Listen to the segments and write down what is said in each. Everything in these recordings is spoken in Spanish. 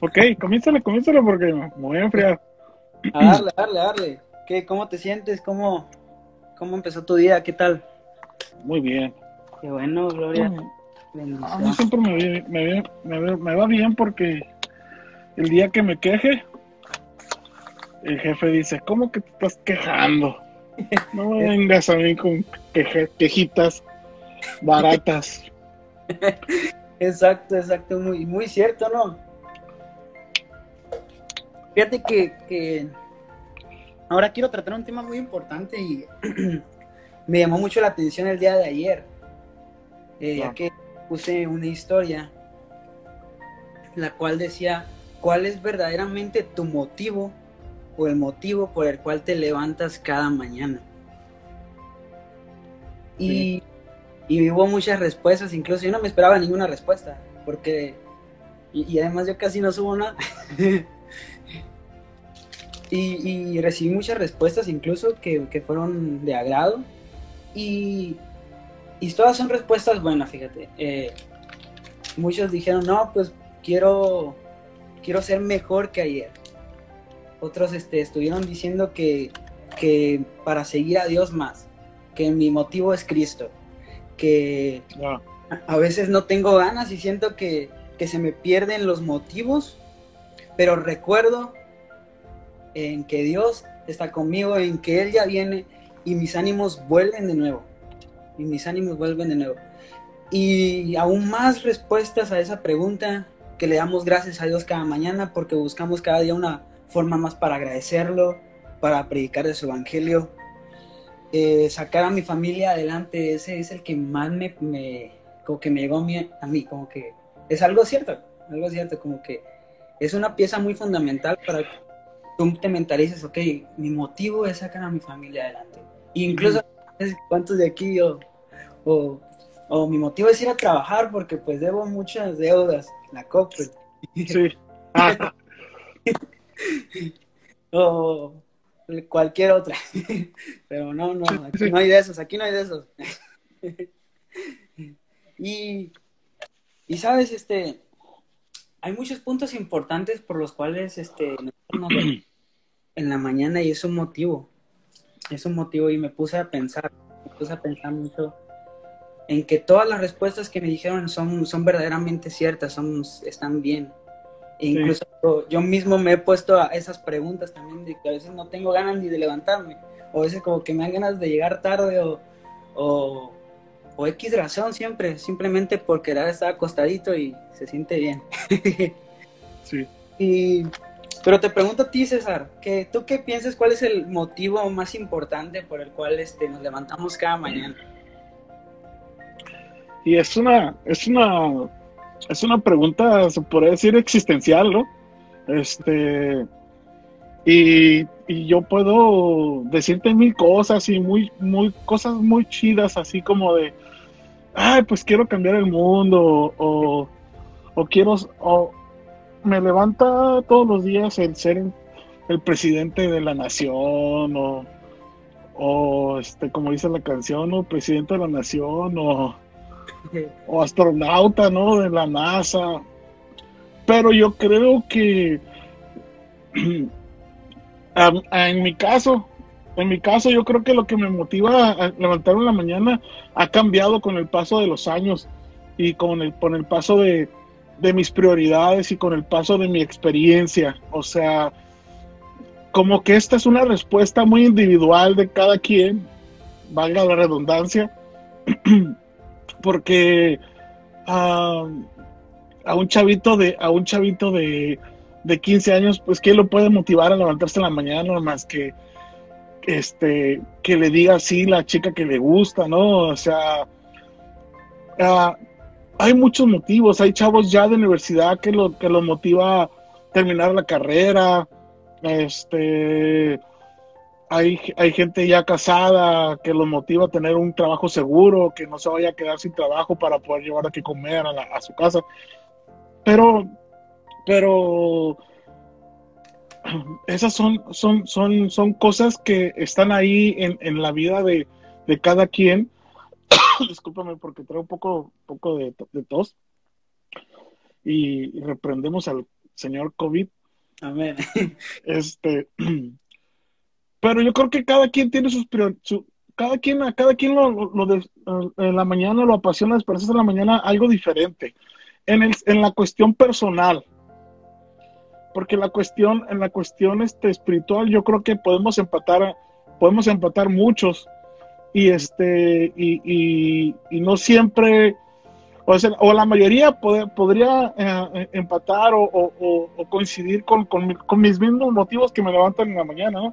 Ok, comiénzale, comiénzale porque me voy a enfriar. A darle, a darle, a darle. ¿Qué, ¿Cómo te sientes? ¿Cómo, ¿Cómo empezó tu día? ¿Qué tal? Muy bien. Qué bueno, Gloria. Mm. A mí siempre me, me, me, me, va bien porque el día que me queje, el jefe dice, ¿cómo que te estás quejando? No vengas a mí con quejitas baratas. Exacto, exacto, muy, muy cierto, ¿no? Fíjate que, ahora quiero tratar un tema muy importante y me llamó mucho la atención el día de ayer, eh, ya que puse una historia la cual decía, ¿cuál es verdaderamente tu motivo o el motivo por el cual te levantas cada mañana? Y, y hubo muchas respuestas, incluso yo no me esperaba ninguna respuesta, porque, y, además yo casi no subo nada. y, recibí muchas respuestas, incluso que, fueron de agrado. Y, y, todas son respuestas buenas, fíjate. Eh, muchos dijeron, no, pues quiero, quiero ser mejor que ayer. Otros este, estuvieron diciendo que, que para seguir a Dios más, que mi motivo es Cristo, que a veces no tengo ganas y siento que, que se me pierden los motivos, pero recuerdo en que Dios está conmigo, en que Él ya viene y mis ánimos vuelven de nuevo. Y mis ánimos vuelven de nuevo. Y aún más respuestas a esa pregunta que le damos gracias a Dios cada mañana porque buscamos cada día una forma más para agradecerlo, para predicar de su evangelio. Eh, sacar a mi familia adelante, ese es el que más me, me como que me llegó a mí, a mí, como que es algo cierto, algo cierto, como que es una pieza muy fundamental para tú te mentalices, ok, mi motivo es sacar a mi familia adelante. incluso, ¿cuántos de aquí o, o, mi motivo es ir a trabajar porque pues debo muchas deudas, la COPE. Sí. o cualquier otra. Pero no, no, aquí no hay de esos, aquí no hay de esos. y, y sabes, este, hay muchos puntos importantes por los cuales este, en la mañana y es un motivo. Es un motivo y me puse a pensar, me puse a pensar mucho en que todas las respuestas que me dijeron son, son verdaderamente ciertas, son, están bien. E incluso yo mismo me he puesto a esas preguntas también de que a veces no tengo ganas ni de levantarme, o a veces como que me dan ganas de llegar tarde o, o, o X razón siempre, simplemente porque era estar acostadito y se siente bien. sí. Y pero te pregunto a ti, César, que tú qué piensas, cuál es el motivo más importante por el cual este, nos levantamos cada mañana. Y es una, es una, es una pregunta, se podría decir existencial, ¿no? Este, y, y, yo puedo decirte mil cosas y muy, muy, cosas muy chidas, así como de, ay, pues quiero cambiar el mundo, o, o quiero, me levanta todos los días el ser el presidente de la nación o, o este como dice la canción o presidente de la nación o, o astronauta no de la NASA. Pero yo creo que en mi caso en mi caso yo creo que lo que me motiva a levantarme en la mañana ha cambiado con el paso de los años y con el, con el paso de, de mis prioridades y con el paso de mi experiencia. O sea, como que esta es una respuesta muy individual de cada quien, valga la redundancia, porque a un chavito de, a un chavito de, de 15 años, pues ¿qué lo puede motivar a levantarse en la mañana más que este que le diga así la chica que le gusta, ¿no? O sea, uh, hay muchos motivos, hay chavos ya de universidad que lo que los motiva a terminar la carrera, este hay, hay gente ya casada que los motiva a tener un trabajo seguro, que no se vaya a quedar sin trabajo para poder llevar a que comer a, su casa. Pero, pero esas son, son, son, son cosas que están ahí en, en la vida de, de cada quien discúlpame porque traigo un poco, poco de, tos. Y reprendemos al señor COVID. Amén. Este, pero yo creo que cada quien tiene sus su, cada quien, a cada quien lo, lo, de, en la mañana lo apasiona despertarse en la mañana algo diferente. En, el, en la cuestión personal, porque la cuestión, en la cuestión este, espiritual, yo creo que podemos empatar, podemos empatar muchos, y este, y, y, no siempre, o, sea, o la mayoría podría eh, empatar o, o, coincidir con, con, mis mismos motivos que me levantan en la mañana.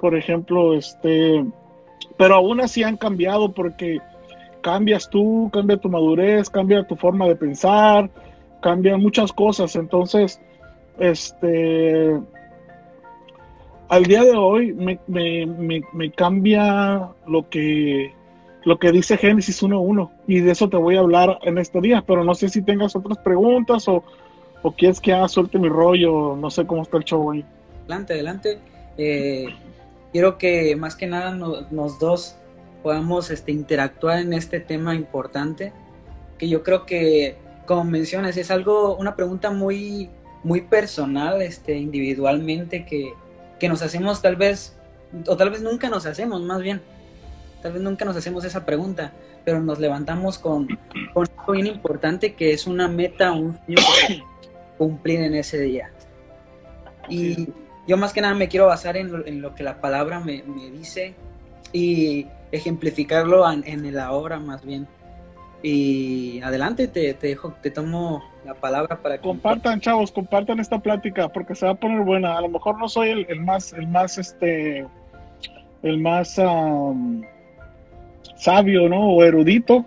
Por ejemplo, este, pero aún así han cambiado porque cambias tú, cambia tu madurez, cambia tu forma de pensar, cambian muchas cosas, entonces, este, al día de hoy me, me, me, cambia lo que, lo que dice Génesis 1.1 y de eso te voy a hablar en este día, pero no sé si tengas otras preguntas o, o quieres que haga suelte mi rollo, no sé cómo está el show ahí. Adelante, adelante. Eh, quiero que más que nada nos, dos podamos este, interactuar en este tema importante, que yo creo que, como mencionas, es algo, una pregunta muy, muy personal, este, individualmente, que, que nos hacemos tal vez, o tal vez nunca nos hacemos, más bien, tal vez nunca nos hacemos esa pregunta, pero nos levantamos con, con algo bien importante que es una meta, un sueño cumplir en ese día. Y yo más que nada me quiero basar en lo, en lo que la palabra me, me, dice y ejemplificarlo en, en, la obra más bien. Y adelante, te, te, dejo, te tomo la palabra para que... Compartan, chavos, compartan esta plática porque se va a poner buena. A lo mejor no soy el, el más, el más, este, el más um, sabio, ¿no? O erudito.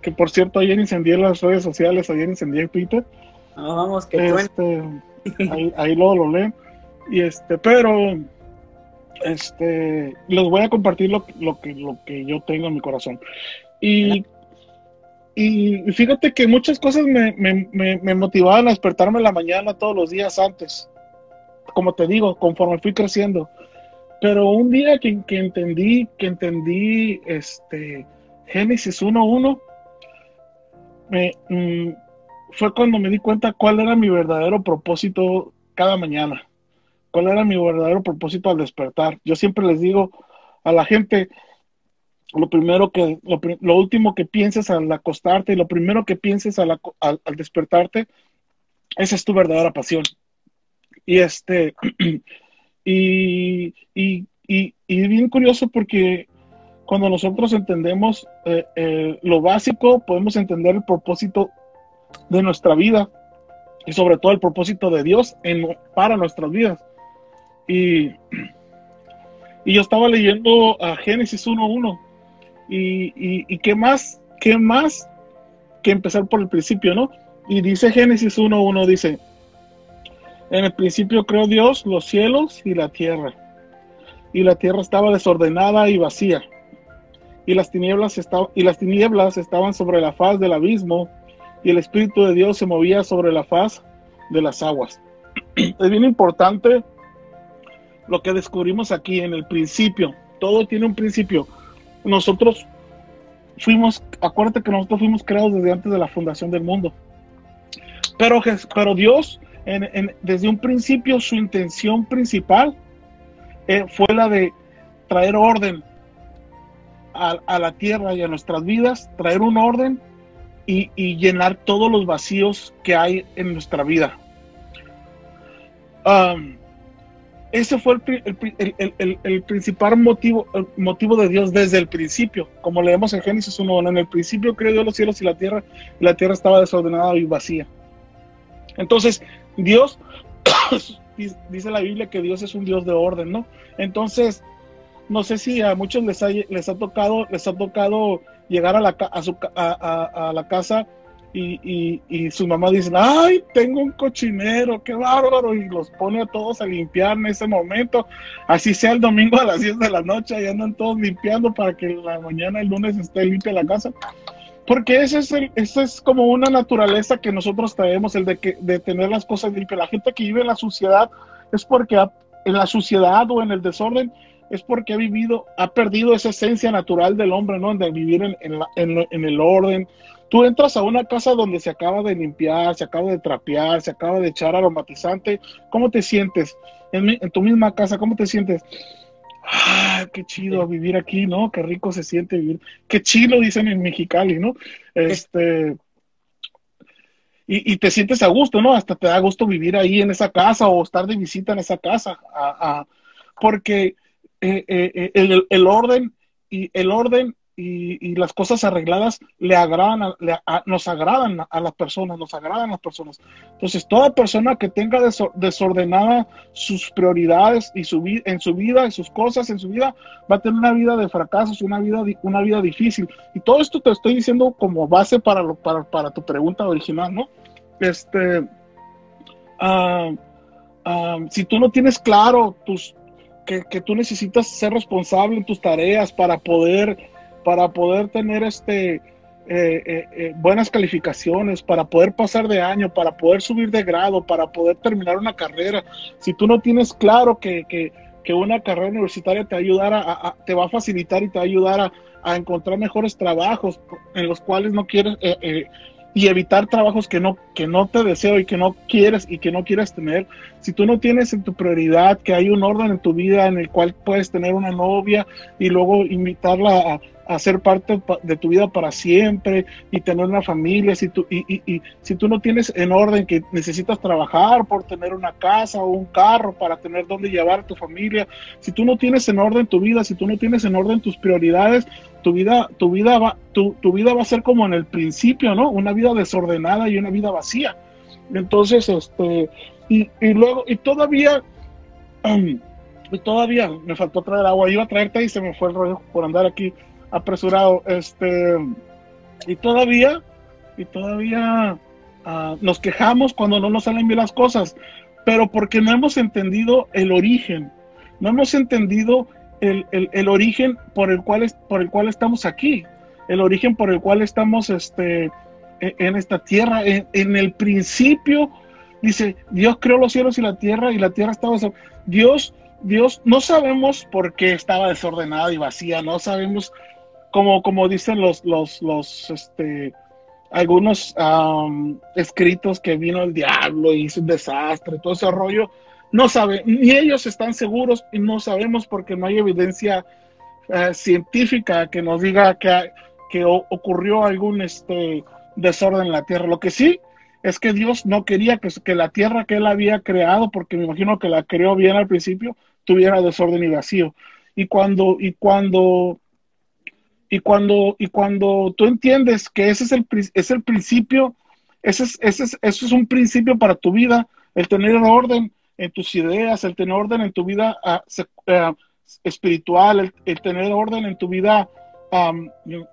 Que por cierto, ayer incendié las redes sociales, ayer incendié Twitter. No, vamos, que este, ahí, ahí luego lo leen. Y este, pero este, les voy a compartir lo, lo, que, lo que yo tengo en mi corazón. Y, y fíjate que muchas cosas me, me, me, motivaban a despertarme en la mañana todos los días antes. Como te digo, conforme fui creciendo. Pero un día que, que entendí, que entendí este Génesis 1.1, me, mm, fue cuando me di cuenta cuál era mi verdadero propósito cada mañana cuál era mi verdadero propósito al despertar. Yo siempre les digo a la gente, lo primero que, lo, último que pienses al acostarte y lo primero que pienses al, al, despertarte, esa es tu verdadera pasión. Y este, y, y, y, y bien curioso porque cuando nosotros entendemos eh, eh, lo básico, podemos entender el propósito de nuestra vida y sobre todo el propósito de Dios en, para nuestras vidas. Y, y yo estaba leyendo a Génesis 1.1 y, qué más, qué más que empezar por el principio, ¿no? Y dice Génesis 1.1, dice, en el principio creó Dios los cielos y la tierra, y la tierra estaba desordenada y vacía, y las tinieblas, estaban, y las tinieblas estaban sobre la faz del abismo, y el Espíritu de Dios se movía sobre la faz de las aguas. Es bien importante lo que descubrimos aquí en el principio. Todo tiene un principio. Nosotros fuimos, acuérdate que nosotros fuimos creados desde antes de la fundación del mundo. Pero, pero Dios, en, en, desde un principio, su intención principal eh, fue la de traer orden a, la tierra y a nuestras vidas, traer un orden y, y llenar todos los vacíos que hay en nuestra vida. Um, ese fue el, el, el, el, principal motivo, motivo de Dios desde el principio, como leemos en Génesis 1, en el principio creó Dios los cielos y la tierra, y la tierra estaba desordenada y vacía. Entonces, Dios, dice la Biblia que Dios es un Dios de orden, ¿no? Entonces, no sé si a muchos les ha, les ha tocado, les ha tocado llegar a la, a su, a, a, a la casa y, y, su mamá dice, ay, tengo un cochinero, qué bárbaro, y los pone a todos a limpiar en ese momento, así sea el domingo a las 10 de la noche, y andan todos limpiando para que la mañana, el lunes, esté limpia la casa. Porque ese es, el, ese es como una naturaleza que nosotros traemos, el de, que, de tener las cosas limpias. La gente que vive en la suciedad es porque en la suciedad o en el desorden es porque ha vivido, ha perdido esa esencia natural del hombre, ¿no? De vivir en, la, en, en el orden, Tú entras a una casa donde se acaba de limpiar, se acaba de trapear, se acaba de echar aromatizante. ¿Cómo te sientes? En, tu misma casa, ¿cómo te sientes? Ah, qué chido vivir aquí, ¿no? Qué rico se siente vivir. Qué chido dicen en Mexicali, ¿no? Este. Y, te sientes a gusto, ¿no? Hasta te da gusto vivir ahí en esa casa o estar de visita en esa casa. porque eh, eh, eh, el, el, orden y el orden y, las cosas arregladas le agradan, nos agradan a las personas, nos agradan a las personas. Entonces, toda persona que tenga desordenada sus prioridades y su en su vida, en sus cosas, en su vida, va a tener una vida de fracasos, una vida, una vida difícil. Y todo esto te estoy diciendo como base para, lo, para, para tu pregunta original, ¿no? Este, ah, ah, si tú no tienes claro tus, que, que tú necesitas ser responsable en tus tareas para poder para poder tener este, eh, eh, eh, buenas calificaciones, para poder pasar de año, para poder subir de grado, para poder terminar una carrera. Si tú no tienes claro que, que, que una carrera universitaria te, ayudará a, te va a facilitar y te va a ayudar a, a encontrar mejores trabajos en los cuales no quieres y evitar trabajos que no, que no te deseo y que no quieres y que no quieres tener. Si tú no tienes en tu prioridad que hay un orden en tu vida en el cual puedes tener una novia y luego invitarla a, a ser parte de tu vida para siempre y tener una familia, si tú, y, y, si tú no tienes en orden que necesitas trabajar por tener una casa o un carro para tener dónde llevar a tu familia, si tú no tienes en orden tu vida, si tú no tienes en orden tus prioridades, tu vida, tu vida va, tu, tu vida va a ser como en el principio, ¿no? Una vida desordenada y una vida vacía. Entonces, este, y, y luego, y todavía, y todavía me faltó traer agua, iba a traerte y se me fue el rollo por andar aquí apresurado. Este, y todavía, y todavía ah, nos quejamos cuando no nos salen bien las cosas, pero porque no hemos entendido el origen, no hemos entendido el, el, origen por el, cual es, por el cual estamos aquí, el origen por el cual estamos este, e, en esta tierra. En, en el principio, dice, Dios creó los cielos y la tierra y la tierra estaba... Dios, Dios, no sabemos por qué estaba desordenada y vacía, no sabemos como, como dicen los, los, los, este, algunos escritos que vino el diablo y hizo un desastre, todo ese rollo, no saben, ni ellos están seguros y no sabemos porque no hay evidencia eh, científica que nos diga que, que ocurrió algún este, desorden en la tierra. Lo que sí es que Dios no quería que, que la tierra que él había creado, porque me imagino que la creó bien al principio, tuviera desorden y vacío. Y cuando, y cuando y cuando, y cuando tú entiendes que ese es el, es el principio, ese es, ese es, eso es un principio para tu vida, el tener orden en tus ideas, el tener orden en tu vida ah, espiritual, el, tener orden en tu vida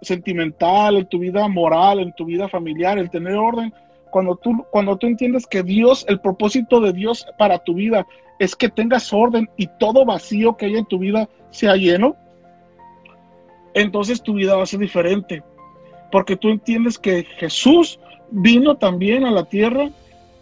sentimental, en tu vida moral, en tu vida familiar, el tener orden. Cuando tú, cuando tú entiendes que Dios, el propósito de Dios para tu vida es que tengas orden y todo vacío que hay en tu vida sea lleno, entonces tu vida va a ser diferente. Porque tú entiendes que Jesús vino también a la tierra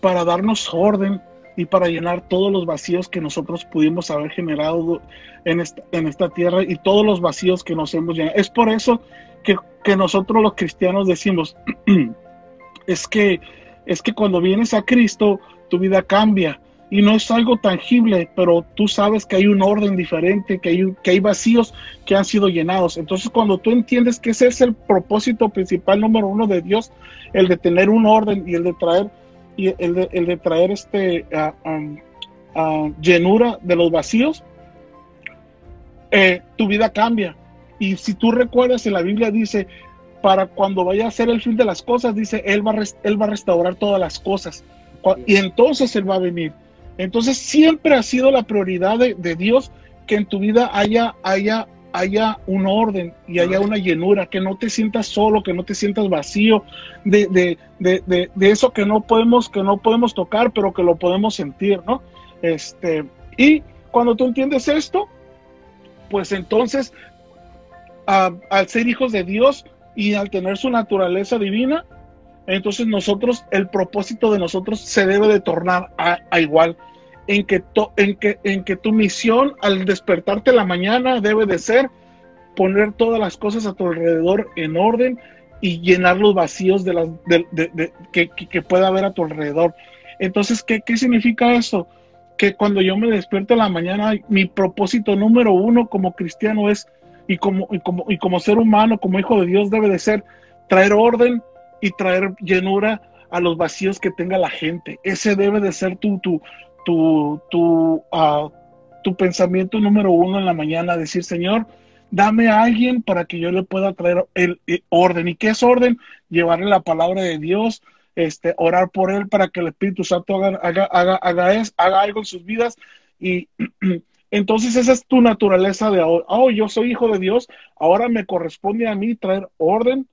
para darnos orden y para llenar todos los vacíos que nosotros pudimos haber generado en esta, en esta tierra y todos los vacíos que nos hemos llenado. Es por eso que, que nosotros los cristianos decimos, es que, es que cuando vienes a Cristo, tu vida cambia y no es algo tangible, pero tú sabes que hay un orden diferente, que hay, que hay vacíos que han sido llenados. Entonces, cuando tú entiendes que ese es el propósito principal número uno de Dios, el de tener un orden y el de traer, y el de, el de traer este llenura de los vacíos, eh, tu vida cambia. Y si tú recuerdas, en la Biblia dice, para cuando vaya a ser el fin de las cosas, dice, Él va, él va a restaurar todas las cosas. Y entonces Él va a venir. Entonces siempre ha sido la prioridad de, Dios que en tu vida haya, haya, haya un orden y haya una llenura, que no te sientas solo, que no te sientas vacío de, de, de, de, eso que no podemos, que no podemos tocar, pero que lo podemos sentir, ¿no? Este, y cuando tú entiendes esto, pues entonces, al ser hijos de Dios y al tener su naturaleza divina, entonces nosotros, el propósito de nosotros se debe de tornar a, igual, en que, en, que, en que tu misión al despertarte la mañana debe de ser poner todas las cosas a tu alrededor en orden y llenar los vacíos de las, que, que, pueda haber a tu alrededor. Entonces, ¿qué, ¿qué significa eso? Que cuando yo me despierto la mañana, mi propósito número uno como cristiano es, y como, y como, y como ser humano, como hijo de Dios, debe de ser traer orden y traer llenura a los vacíos que tenga la gente. Ese debe de ser tu, tu, tu, tu, uh, tu pensamiento número uno en la mañana, decir, Señor, dame a alguien para que yo le pueda traer el, orden. ¿Y qué es orden? Llevarle la palabra de Dios, este, orar por él para que el Espíritu Santo haga, haga, haga, haga, haga algo en sus vidas. Y entonces esa es tu naturaleza de ahora. Oh, yo soy hijo de Dios, ahora me corresponde a mí traer orden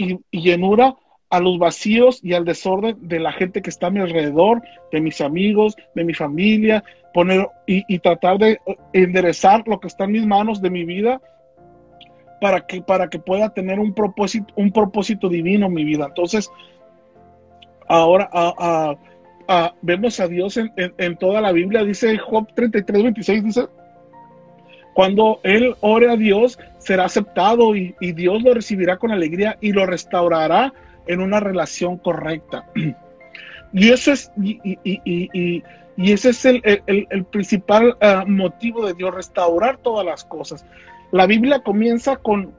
y, llenura a los vacíos y al desorden de la gente que está a mi alrededor, de mis amigos, de mi familia, poner y, tratar de enderezar lo que está en mis manos de mi vida para que, para que pueda tener un propósito, un propósito divino en mi vida. Entonces, ahora vemos a Dios en, toda la Biblia, dice Job 33, 26, dice, cuando él ore a Dios, será aceptado y, Dios lo recibirá con alegría y lo restaurará en una relación correcta. Y eso es, y, ese es el, principal ah, motivo de Dios, restaurar todas las cosas. La Biblia comienza con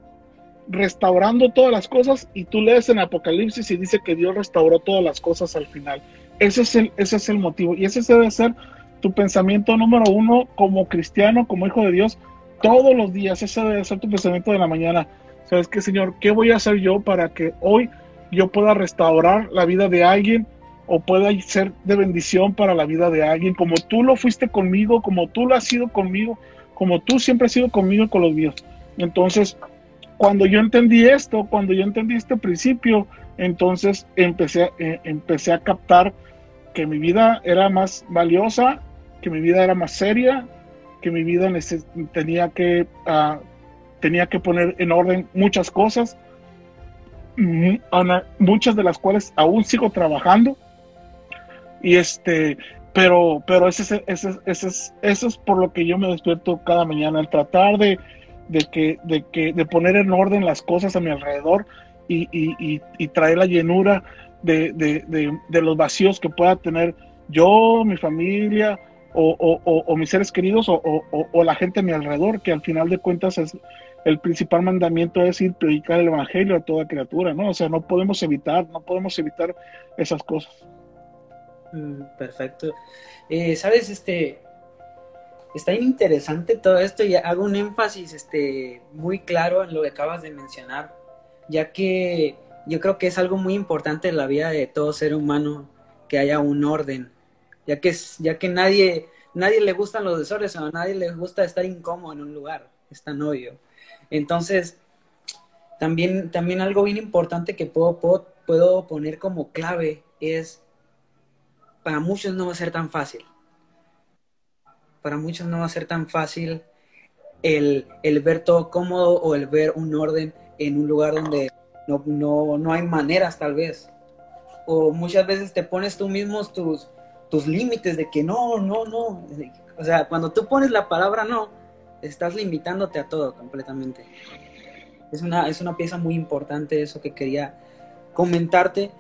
restaurando todas las cosas y tú lees en Apocalipsis y dice que Dios restauró todas las cosas al final. Ese es el, ese es el motivo y ese debe ser tu pensamiento número uno como cristiano, como hijo de Dios, todos los días. Ese debe ser tu pensamiento de la mañana. ¿Sabes qué, Señor? ¿Qué voy a hacer yo para que hoy yo pueda restaurar la vida de alguien o pueda ser de bendición para la vida de alguien, como tú lo fuiste conmigo, como tú lo has sido conmigo, como tú siempre has sido conmigo con los míos. Entonces, cuando yo entendí esto, cuando yo entendí este principio, entonces empecé, eh, empecé a captar que mi vida era más valiosa, que mi vida era más seria, que mi vida tenía que, uh, tenía que poner en orden muchas cosas muchas de las cuales aún sigo trabajando. Y este, pero, pero ese, es, eso es por lo que yo me despierto cada mañana, el tratar de, de, que, de, que, de poner en orden las cosas a mi alrededor y, y, y, traer la llenura de, de, de, los vacíos que pueda tener yo, mi familia, o, o, o, mis seres queridos o, o, la gente a mi alrededor, que al final de cuentas es, el principal mandamiento es ir predicar el evangelio a toda criatura, ¿no? O sea, no podemos evitar, no podemos evitar esas cosas. Mm, perfecto. Eh, Sabes, este, está interesante todo esto y hago un énfasis, este, muy claro en lo que acabas de mencionar, ya que yo creo que es algo muy importante en la vida de todo ser humano que haya un orden, ya que ya que nadie, nadie le gustan los desórdenes a nadie le gusta estar incómodo en un lugar, es tan obvio. Entonces, también, también algo bien importante que puedo, puedo, poner como clave es, para muchos no va a ser tan fácil. Para muchos no va a ser tan fácil el, ver todo cómodo o el ver un orden en un lugar donde no, no, hay maneras tal vez. O muchas veces te pones tú mismo tus, tus límites de que no, no, no. O sea, cuando tú pones la palabra no, estás limitándote a todo completamente. Es una, es una pieza muy importante eso que quería comentarte.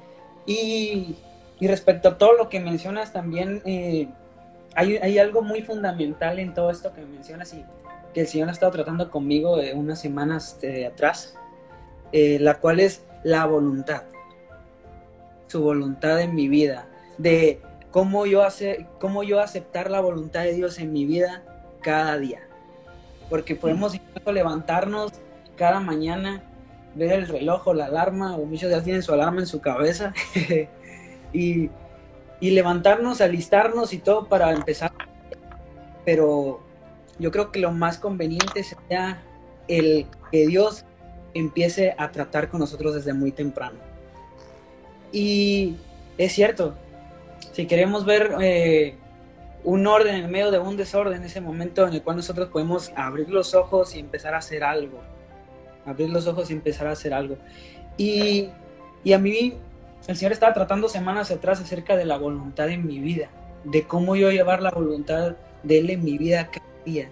Y, respecto a todo lo que mencionas también, eh, hay, algo muy fundamental en todo esto que mencionas y que el Señor ha estado tratando conmigo de unas semanas de atrás, eh, la cual es la voluntad, su voluntad en mi vida, de cómo yo, hace, cómo yo aceptar la voluntad de Dios en mi vida cada día porque podemos levantarnos cada mañana, ver el reloj o la alarma, o muchos ya tienen su alarma en su cabeza, y, levantarnos, alistarnos y todo para empezar. Pero yo creo que lo más conveniente sería el que Dios empiece a tratar con nosotros desde muy temprano. Y es cierto, si queremos ver eh, un orden en medio de un desorden, ese momento en el cual nosotros podemos abrir los ojos y empezar a hacer algo. Abrir los ojos y empezar a hacer algo. Y, y a mí, el Señor estaba tratando semanas atrás acerca de la voluntad en mi vida, de cómo yo llevar la voluntad de Él en mi vida cada día.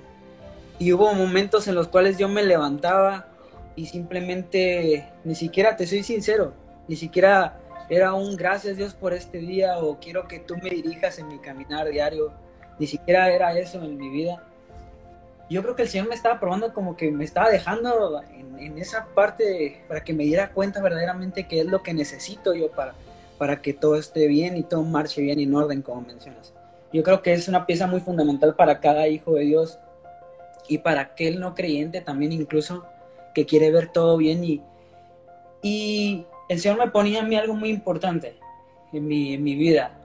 Y hubo momentos en los cuales yo me levantaba y simplemente, ni siquiera, te soy sincero, ni siquiera era un gracias Dios por este día o quiero que tú me dirijas en mi caminar diario, ni siquiera era eso en mi vida. Yo creo que el Señor me estaba probando como que me estaba dejando en, en esa parte para que me diera cuenta verdaderamente qué es lo que necesito yo para, para que todo esté bien y todo marche bien y en orden, como mencionas. Yo creo que es una pieza muy fundamental para cada hijo de Dios y para aquel no creyente también incluso que quiere ver todo bien y, y el Señor me ponía a mí algo muy importante en mi, en mi vida,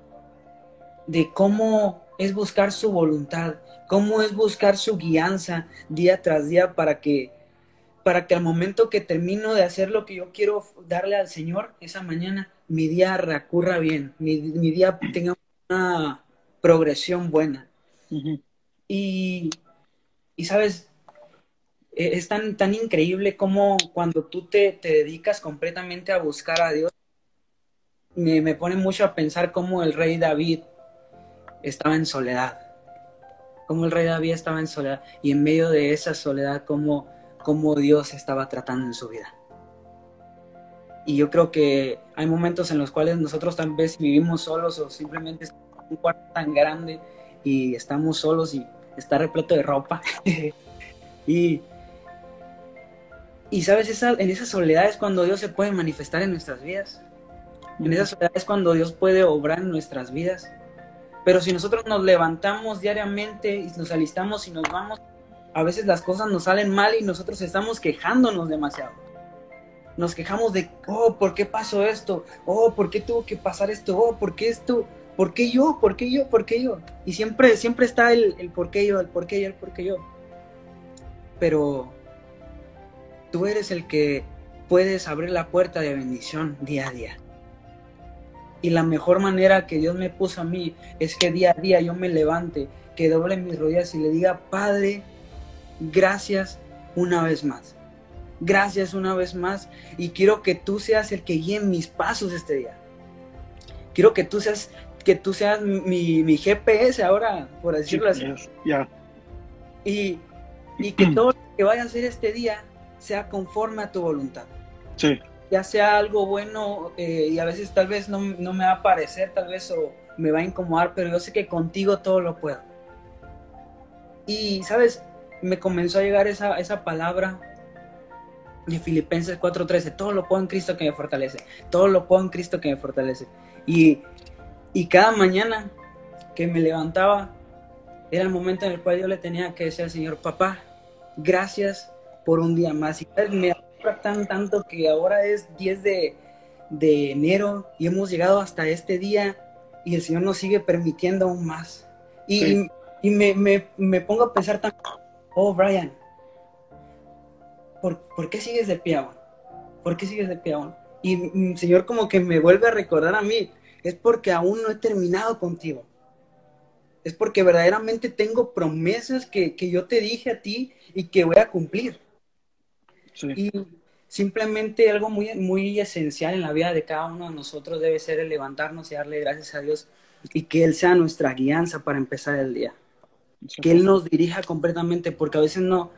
de cómo es buscar su voluntad, cómo es buscar su guianza día tras día para que, para que al momento que termino de hacer lo que yo quiero darle al Señor esa mañana, mi día recurra bien, mi, mi día tenga una progresión buena. y, y, sabes, es tan, tan increíble como cuando tú te, te dedicas completamente a buscar a Dios, me, me, pone mucho a pensar cómo el rey David estaba en soledad, cómo el rey David estaba en soledad y en medio de esa soledad cómo, cómo Dios estaba tratando en su vida. Y yo creo que hay momentos en los cuales nosotros tal vez vivimos solos o simplemente en un cuarto tan grande y estamos solos y está repleto de ropa. y, y sabes, esa, en esa soledad es cuando Dios se puede manifestar en nuestras vidas. En esa soledad es cuando Dios puede obrar en nuestras vidas. Pero si nosotros nos levantamos diariamente y nos alistamos y nos vamos, a veces las cosas nos salen mal y nosotros estamos quejándonos demasiado. Nos quejamos de, oh, ¿por qué pasó esto? Oh, ¿por qué tuvo que pasar esto? Oh, ¿por qué esto? ¿Por qué yo? ¿Por qué yo? ¿Por qué yo? Y siempre, siempre está el, el por qué yo, el por qué yo, el por qué yo. Pero tú eres el que puedes abrir la puerta de bendición día a día. Y la mejor manera que Dios me puso a mí es que día a día yo me levante, que doble mis rodillas y le diga, Padre, gracias una vez más. Gracias una vez más. Y quiero que tú seas el que guíe mis pasos este día. Quiero que tú seas, que tú seas mi, mi GPS ahora, por decirlo así. Ya. Y, y que todo lo que vaya a hacer este día sea conforme a tu voluntad. Sí ya sea algo bueno eh, y a veces tal vez no, no, me va a parecer, tal vez o me va a incomodar, pero yo sé que contigo todo lo puedo. Y, ¿sabes? Me comenzó a llegar esa, esa palabra de Filipenses 4:13, todo lo puedo en Cristo que me fortalece, todo lo puedo en Cristo que me fortalece. Y, y cada mañana que me levantaba, era el momento en el cual yo le tenía que decir al Señor, papá, gracias por un día más. Y me tan tanto que ahora es 10 de, de enero y hemos llegado hasta este día y el Señor nos sigue permitiendo aún más. Y, y me, me, me, pongo a pensar tan, oh Brian, ¿por, ¿por qué sigues de pie aún? ¿Por qué sigues de pie aún? Y el Señor como que me vuelve a recordar a mí, es porque aún no he terminado contigo. Es porque verdaderamente tengo promesas que, que yo te dije a ti y que voy a cumplir. Y simplemente algo muy, muy esencial en la vida de cada uno de nosotros debe ser el levantarnos y darle gracias a Dios y que Él sea nuestra guianza para empezar el día. Que Él nos dirija completamente, porque a veces no,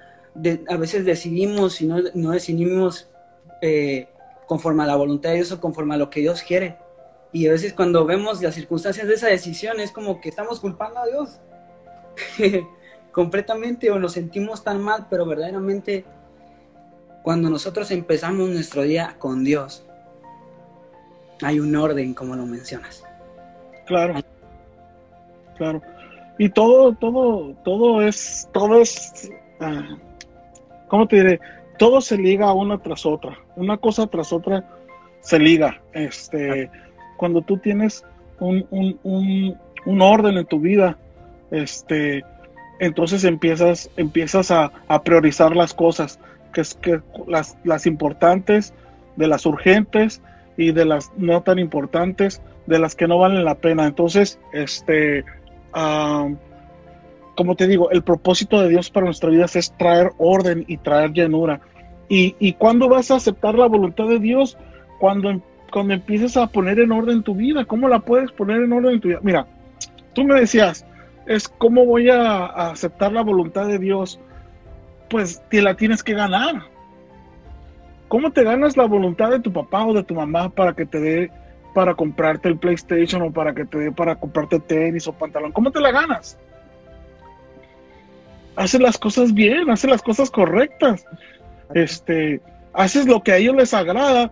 a veces decidimos y no, no decidimos eh, conforme a la voluntad de Dios o conforme a lo que Dios quiere. Y a veces cuando vemos las circunstancias de esa decisión es como que estamos culpando a Dios completamente o nos sentimos tan mal, pero verdaderamente cuando nosotros empezamos nuestro día con Dios, hay un orden, como lo mencionas. Claro. Claro. Y todo, todo, todo es, todo es, uh, ¿cómo te diré? Todo se liga una tras otra. Una cosa tras otra se liga. Este, cuando tú tienes un, un, un, un orden en tu vida, este, entonces empiezas, empiezas a, a priorizar las cosas que es que las, importantes, de las urgentes y de las no tan importantes, de las que no valen la pena. Entonces, este, como te digo, el propósito de Dios para nuestra vida es traer orden y traer llenura. Y, y cuando vas a aceptar la voluntad de Dios, cuando, cuando empieces a poner en orden tu vida, ¿cómo la puedes poner en orden tu vida? Mira, tú me decías, es cómo voy a aceptar la voluntad de Dios pues te la tienes que ganar. ¿Cómo te ganas la voluntad de tu papá o de tu mamá para que te dé para comprarte el PlayStation o para que te dé para comprarte tenis o pantalón? ¿Cómo te la ganas? Haces las cosas bien, haces las cosas correctas. Este, haces lo que a ellos les agrada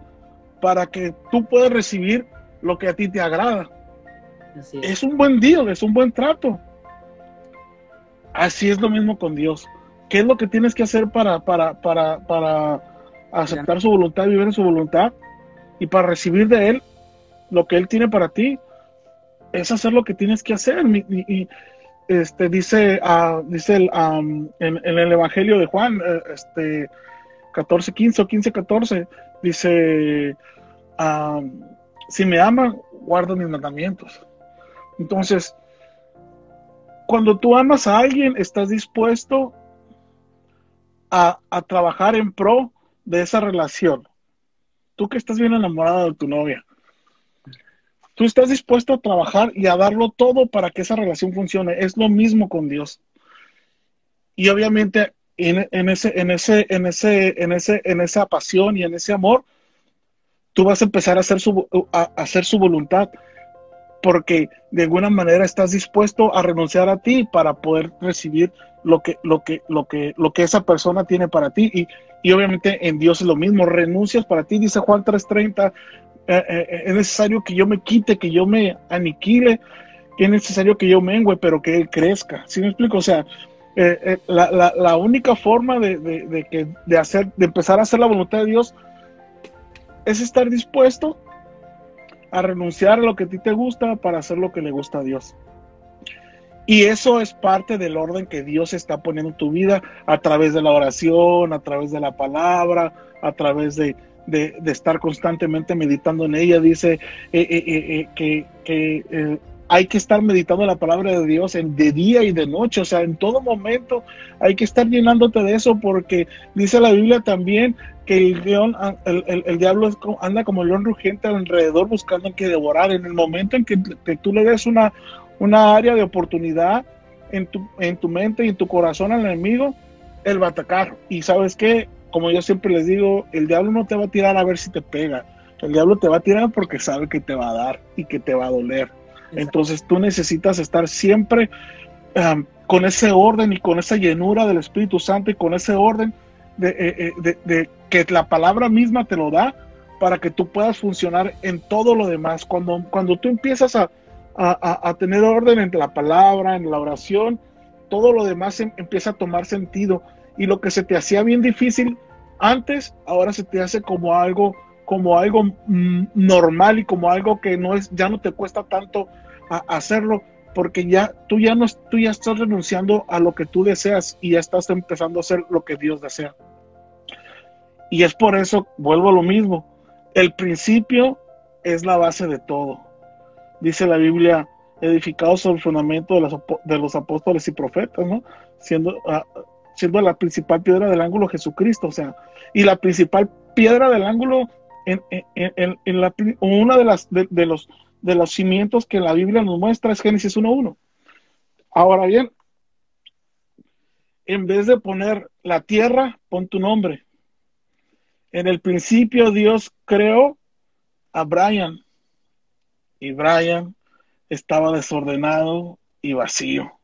para que tú puedas recibir lo que a ti te agrada. es. un buen deal, es un buen trato. Así es lo mismo con Dios. ¿Qué es lo que tienes que hacer para, para, para, para aceptar su voluntad, vivir en su voluntad y para recibir de Él lo que Él tiene para ti? Es hacer lo que tienes que hacer. Y, este, dice, uh, dice en, el Evangelio de Juan, eh, este, 14, 15 o 15, 14, dice, si me ama, guarda mis mandamientos. Entonces, cuando tú amas a alguien, estás dispuesto a, trabajar en pro de esa relación. Tú que estás bien enamorada de tu novia, tú estás dispuesto a trabajar y a darlo todo para que esa relación funcione. Es lo mismo con Dios. Y obviamente en, en, ese, en, ese, en, ese, en, ese, en esa pasión y en ese amor, tú vas a empezar a hacer su, a hacer su voluntad porque de alguna manera estás dispuesto a renunciar a ti para poder recibir lo que, lo que, lo que, lo que esa persona tiene para ti. Y, y obviamente en Dios es lo mismo, renuncias para ti, dice Juan 3:30, eh, eh, eh, es necesario que yo me quite, que yo me aniquile, es necesario que yo mengue, pero que Él crezca. ¿Sí me explico? O sea, la, la, la, única forma de, de, que, de, hacer, de empezar a hacer la voluntad de Dios es estar dispuesto a renunciar a lo que a ti te gusta para hacer lo que le gusta a Dios. Y eso es parte del orden que Dios está poniendo en tu vida a través de la oración, a través de la palabra, a través de, estar constantemente meditando en ella. Dice eh, eh, eh, que, que hay que estar meditando la palabra de Dios en, de día y de noche, o sea, en todo momento hay que estar llenándote de eso porque dice la Biblia también que el, león, el, diablo anda como el león rugiente alrededor buscando en que devorar. En el momento en que, tú le des una, una área de oportunidad en tu, en tu mente y en tu corazón al enemigo, él va a atacar. Y sabes que, como yo siempre les digo, el diablo no te va a tirar a ver si te pega. El diablo te va a tirar porque sabe que te va a dar y que te va a doler. Entonces tú necesitas estar siempre con ese orden y con esa llenura del Espíritu Santo y con ese orden eh, eh, de, que la palabra misma te lo da para que tú puedas funcionar en todo lo demás. Cuando, cuando tú empiezas a, tener orden entre la palabra, en la oración, todo lo demás em, empieza a tomar sentido. Y lo que se te hacía bien difícil antes, ahora se te hace como algo, como algo mm, normal y como algo que no es, ya no te cuesta tanto hacerlo, porque ya tú ya no estás renunciando a lo que tú deseas y ya estás empezando a hacer lo que Dios desea. Y es por eso, vuelvo a lo mismo, el principio es la base de todo. Dice la Biblia, edificado sobre el fundamento de los, apóstoles y profetas, ¿no? Siendo, ah, siendo la principal piedra del ángulo Jesucristo, o sea, y la principal piedra del ángulo en, en, en, una de las de, los de los cimientos que la Biblia nos muestra es Génesis 1.1. Ahora bien, en vez de poner la tierra, pon tu nombre. En el principio Dios creó a Brian y Brian estaba desordenado y vacío.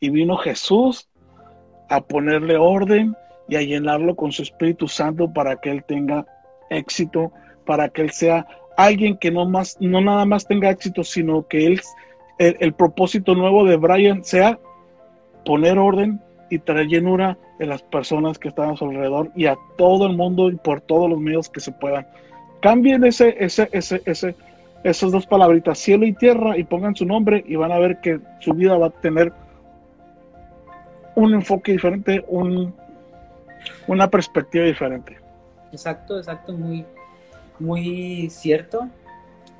Y vino Jesús a ponerle orden y a llenarlo con su Espíritu Santo para que él tenga éxito, para que él sea alguien que no, más, no nada más tenga éxito, sino que él, el, propósito nuevo de Brian sea poner orden y traer llenura en las personas que están a su alrededor y a todo el mundo y por todos los medios que se puedan. Cambien ese, ese, ese, ese, esas dos palabritas, cielo y tierra, y pongan su nombre y van a ver que su vida va a tener un enfoque diferente, un, una perspectiva diferente. Exacto, exacto, muy, muy cierto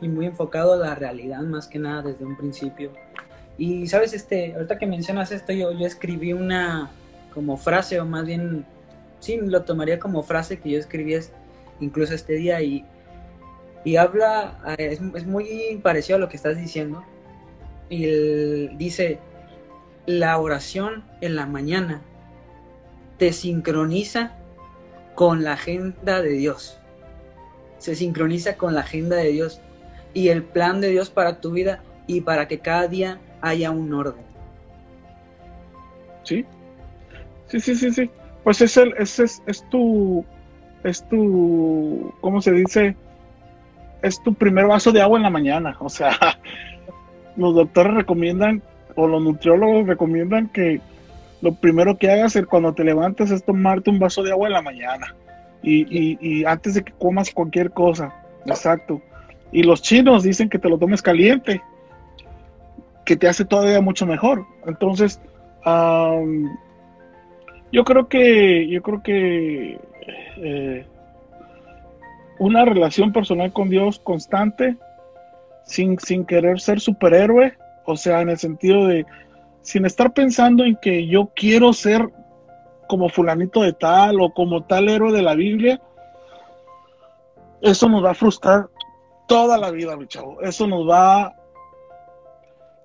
y muy enfocado a la realidad más que nada desde un principio. Y sabes, este, ahorita que mencionas esto, yo, yo escribí una como frase, o más bien, sí, lo tomaría como frase que yo escribí incluso este día y, y habla, es, es, muy parecido a lo que estás diciendo. Y dice, la oración en la mañana te sincroniza con la agenda de Dios. Se sincroniza con la agenda de Dios y el plan de Dios para tu vida y para que cada día haya un orden. Sí, sí, sí, sí, sí. Pues es, el, es, es, es tu, es tu, ¿cómo se dice? Es tu primer vaso de agua en la mañana. O sea, los doctores recomiendan, o los nutriólogos recomiendan que lo primero que hagas cuando te levantes es tomarte un vaso de agua en la mañana. Y, y, y antes de que comas cualquier cosa. Exacto. Y los chinos dicen que te lo tomes caliente, que te hace todavía mucho mejor. Entonces, yo creo que, yo creo que eh, una relación personal con Dios constante, sin, sin querer ser superhéroe, o sea, en el sentido de, sin estar pensando en que yo quiero ser como fulanito de tal o como tal héroe de la Biblia, eso nos va a frustrar toda la vida, mi chavo. Eso nos va...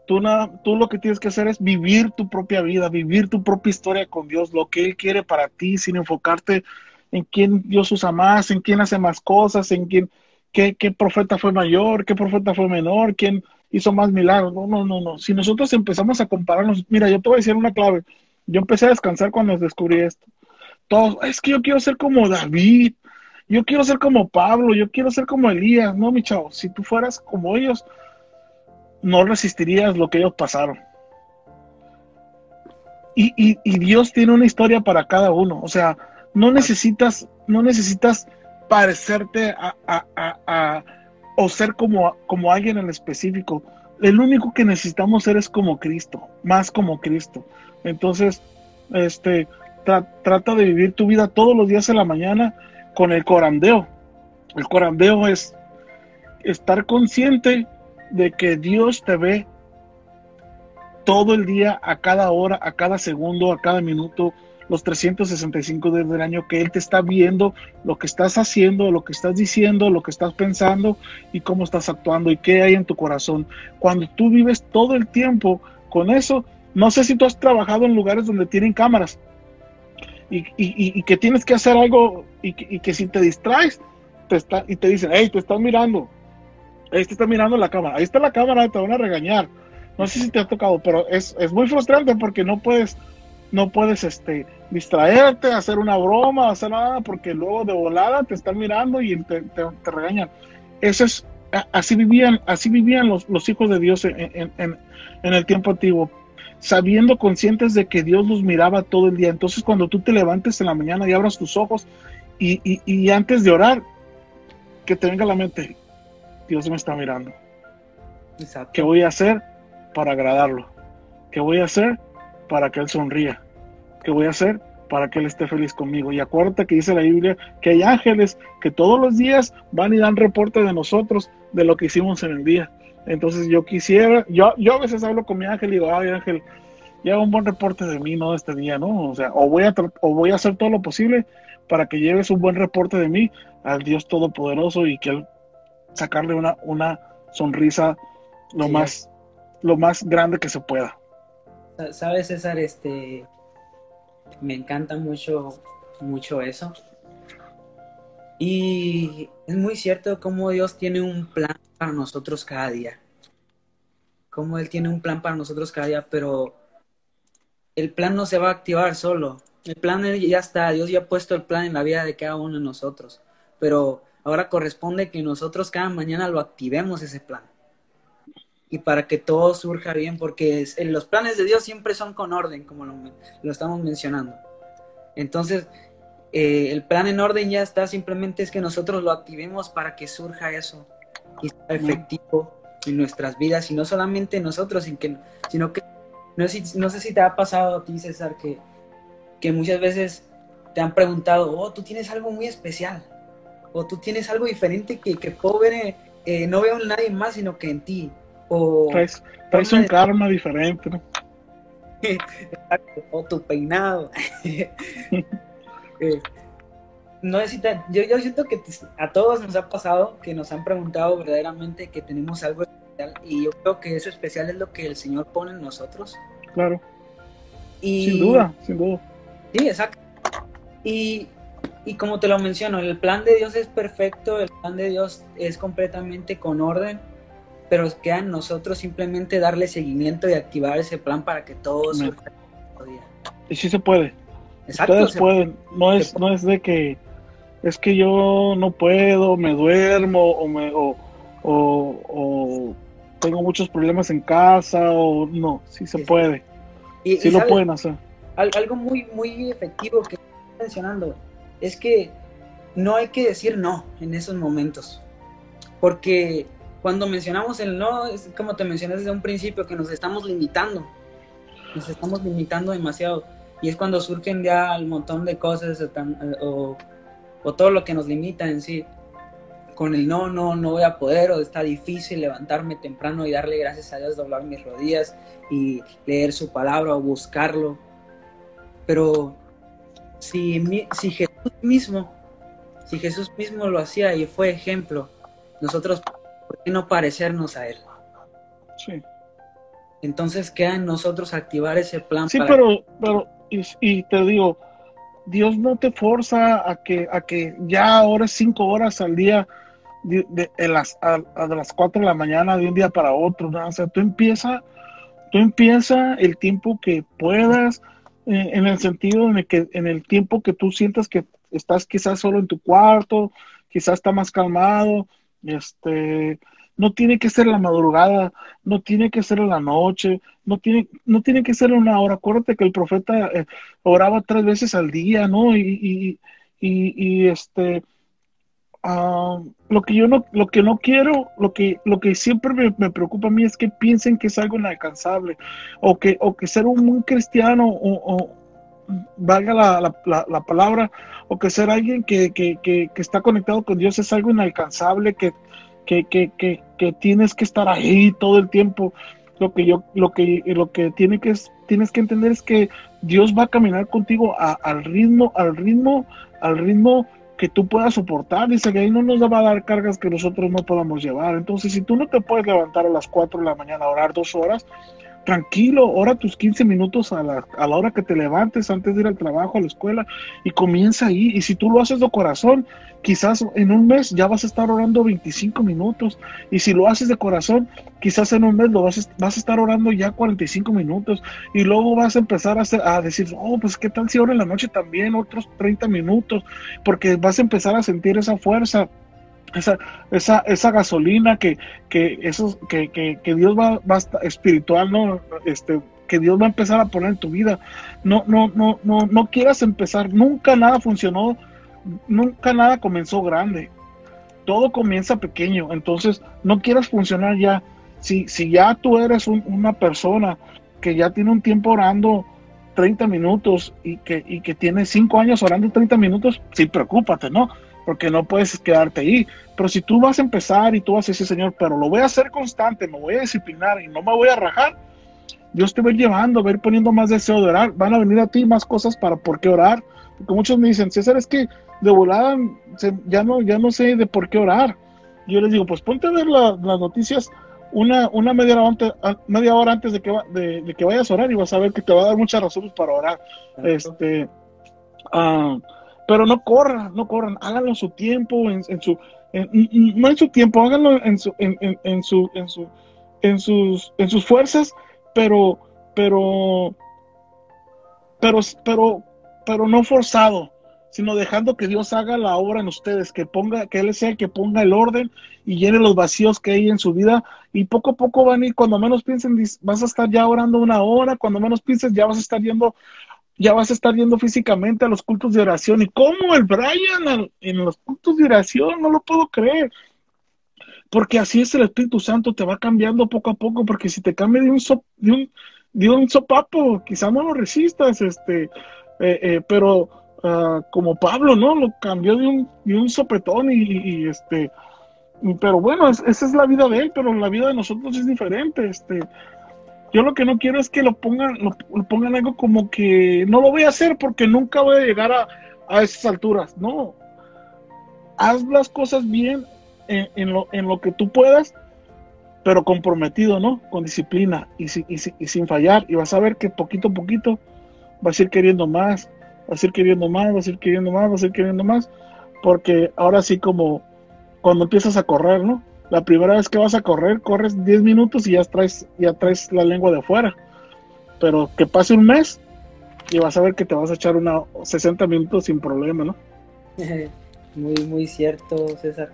Tú, tú lo que tienes que hacer es vivir tu propia vida, vivir tu propia historia con Dios, lo que Él quiere para ti, sin enfocarte en quién Dios usa más, en quién hace más cosas, en quién, qué, qué profeta fue mayor, qué profeta fue menor, quién hizo más milagros. No, no, no, no. Si nosotros empezamos a compararnos, mira, yo te voy a decir una clave. Yo empecé a descansar cuando descubrí esto. Todo, es que yo quiero ser como David, yo quiero ser como Pablo, yo quiero ser como Elías. No, mi chavo, si tú fueras como ellos, no resistirías lo que ellos pasaron. Y, Dios tiene una historia para cada uno. O sea, no necesitas, no necesitas parecerte a, o ser como, como alguien en específico. El único que necesitamos ser es como Cristo, más como Cristo. Entonces, este, trata de vivir tu vida todos los días en la mañana con el corandeo. El corandeo es estar consciente de que Dios te ve todo el día, a cada hora, a cada segundo, a cada minuto, los 365 días del año, que Él te está viendo lo que estás haciendo, lo que estás diciendo, lo que estás pensando y cómo estás actuando y qué hay en tu corazón. Cuando tú vives todo el tiempo con eso, no sé si tú has trabajado en lugares donde tienen cámaras, y, que tienes que hacer algo y que, si te distraes te está, y te dicen, hey, te están mirando, ahí te está mirando la cámara, ahí está la cámara, te van a regañar. No sé si te ha tocado, pero es, muy frustrante porque no puedes, no puedes este, distraerte, hacer una broma, hacer nada, porque luego de volada te están mirando y te, regañan. Eso es, así vivían, así vivían los, los hijos de Dios en, en el tiempo antiguo sabiendo conscientes de que Dios los miraba todo el día. Entonces cuando tú te levantes en la mañana y abras tus ojos y, antes de orar, que te venga a la mente, Dios me está mirando. ¿Qué voy a hacer para agradarlo? ¿Qué voy a hacer para que Él sonría? ¿Qué voy a hacer para que Él esté feliz conmigo? Y acuérdate que dice la Biblia que hay ángeles que todos los días van y dan reporte de nosotros, de lo que hicimos en el día. Entonces yo quisiera, yo, yo a veces hablo con mi ángel y digo, ay ángel, lleva un buen reporte de mí, ¿no? Este día, ¿no? O sea, o voy a, o voy a hacer todo lo posible para que lleves un buen reporte de mí al Dios Todopoderoso y que él sacarle una, una sonrisa lo más, lo más grande que se pueda. Sabes, César, este me encanta mucho, mucho eso. Y es muy cierto cómo Dios tiene un plan para nosotros cada día. Cómo Él tiene un plan para nosotros cada día, pero el plan no se va a activar solo. El plan ya está, Dios ya ha puesto el plan en la vida de cada uno de nosotros. Pero ahora corresponde que nosotros cada mañana lo activemos ese plan. Y para que todo surja bien, porque los planes de Dios siempre son con orden, como lo, lo estamos mencionando. Entonces, eh, el plan en orden ya está, simplemente es que nosotros lo activemos para que surja eso y sea efectivo en nuestras vidas, y no solamente nosotros, sino que no sé, no sé si te ha pasado a ti, César, que, que muchas veces te han preguntado, oh, tú tienes algo muy especial, o tú tienes algo diferente que, que puedo ver, eh, no veo en nadie más, sino que en ti. O, traes, un karma diferente, ¿no? o tu peinado. Eh, no necesita, yo, yo siento que a todos nos ha pasado que nos han preguntado verdaderamente que tenemos algo especial y yo creo que eso especial es lo que el Señor pone en nosotros. Claro. sin duda, sin duda. Sí, exacto. Y y como te lo menciono, el plan de Dios es perfecto, el plan de Dios es completamente con orden, pero queda en nosotros simplemente darle seguimiento y activar ese plan para que todo surja. Y sí se puede. Exacto. Ustedes pueden. No es, no es de que es que yo no puedo, me duermo o me o, o, tengo muchos problemas en casa o no, sí se puede. Y, sí lo pueden hacer. Algo muy muy efectivo que estoy mencionando es que no hay que decir no en esos momentos. Porque cuando mencionamos el no, es como te mencioné desde un principio, que nos estamos limitando. Nos estamos limitando demasiado. Y es cuando surgen ya un montón de cosas o, o, todo lo que nos limita en sí. Con el no, no, no voy a poder, o está difícil levantarme temprano y darle gracias a Dios, doblar mis rodillas y leer su palabra o buscarlo. Pero si, si Jesús mismo, si Jesús mismo lo hacía y fue ejemplo, nosotros, ¿por qué no parecernos a Él? Sí. Entonces queda en nosotros activar ese plan. Sí, pero, pero y, te digo, Dios no te forza a que, a que ya ahora cinco horas al día, de, las, a, las cuatro de la mañana, de un día para otro, ¿no? o sea, tú empieza, tú empieza el tiempo que puedas, en el sentido en el que en el tiempo que tú sientas que estás quizás solo en tu cuarto, quizás está más calmado, este, no tiene que ser la madrugada, no tiene que ser la noche, no tiene, no tiene que ser una hora. Acuérdate que el profeta eh, oraba tres veces al día, ¿no? Y, y, este, ah, lo que yo no, lo que no quiero, lo que, lo que siempre me, preocupa a mí es que piensen que es algo inalcanzable, o que, o que ser un, cristiano, o, valga la, la, palabra, o que ser alguien que, que, que, que, está conectado con Dios es algo inalcanzable, que, que, tienes que estar ahí todo el tiempo. Lo que yo, lo que, lo que tiene que tienes que entender es que Dios va a caminar contigo al ritmo, al ritmo, al ritmo que tú puedas soportar. Dice que ahí no nos va a dar cargas que nosotros no podamos llevar. Entonces, si tú no te puedes levantar a las 4 de la mañana a orar dos horas, tranquilo, ora tus 15 minutos a la, a la hora que te levantes antes de ir al trabajo, a la escuela, y comienza ahí. Y si tú lo haces de corazón, quizás en un mes ya vas a estar orando 25 minutos. Y si lo haces de corazón, quizás en un mes lo vas, a, vas a estar orando ya 45 minutos. Y luego vas a empezar a, a decir, oh, pues qué tal si ahora en la noche también otros 30 minutos, porque vas a empezar a sentir esa fuerza esa, esa, esa gasolina que, que, eso, que, que, Dios va, va espiritual, ¿no? Este, que Dios va a empezar a poner en tu vida. No, no, no, no, no quieras empezar. Nunca nada funcionó, nunca nada comenzó grande. Todo comienza pequeño. Entonces, no quieras funcionar ya. Si, si ya tú eres una persona que ya tiene un tiempo orando 30 minutos y que, y que tiene 5 años orando 30 minutos, sí, preocúpate, ¿no? porque no puedes quedarte ahí. Pero si tú vas a empezar y tú vas a decir, Señor, pero lo voy a hacer constante, me voy a disciplinar y no me voy a rajar, Dios te va a ir llevando, va a ir poniendo más deseo de orar, van a venir a ti más cosas para por qué orar. Porque muchos me dicen, César, es que de volada ya no, ya no sé de por qué orar. yo les digo, pues ponte a ver las noticias una, una media, hora antes, media hora antes de que, de, que vayas a orar y vas a ver que te va a dar muchas razones para orar. Este, uh, pero no corran, no corran, háganlo en su tiempo, en, su, no en su tiempo, háganlo en su, en, en, su, en su, en sus, en sus fuerzas, pero, pero, pero, pero, pero no forzado, sino dejando que Dios haga la obra en ustedes, que ponga, que Él sea el que ponga el orden y llene los vacíos que hay en su vida, y poco a poco van ir, cuando menos piensen, vas a estar ya orando una hora, cuando menos pienses, ya vas a estar yendo ya vas a estar yendo físicamente a los cultos de oración. ¿Y cómo el Brian en los cultos de oración? No lo puedo creer. Porque así es el Espíritu Santo, te va cambiando poco a poco, porque si te cambia de un, de un, de un sopapo, quizá no lo resistas, este, eh, eh, pero ah, como Pablo, ¿no? Lo cambió de un, de un sopetón y, este, pero bueno, esa es la vida de él, pero la vida de nosotros es diferente, este, yo lo que no quiero es que lo pongan, lo, pongan algo como que no lo voy a hacer porque nunca voy a llegar a, esas alturas. No. Haz las cosas bien en, lo, en lo que tú puedas, pero comprometido, ¿no? Con disciplina y, y, sin fallar. Y vas a ver que poquito a poquito vas a ir queriendo más vas a ir queriendo más, vas a ir queriendo más, vas a ir queriendo más, porque ahora sí como cuando empiezas a correr, ¿no? La primera vez que vas a correr, corres 10 minutos y ya traes, ya traes la lengua de afuera. Pero que pase un mes y vas a ver que te vas a echar una 60 minutos sin problema, ¿no? muy, muy cierto, César.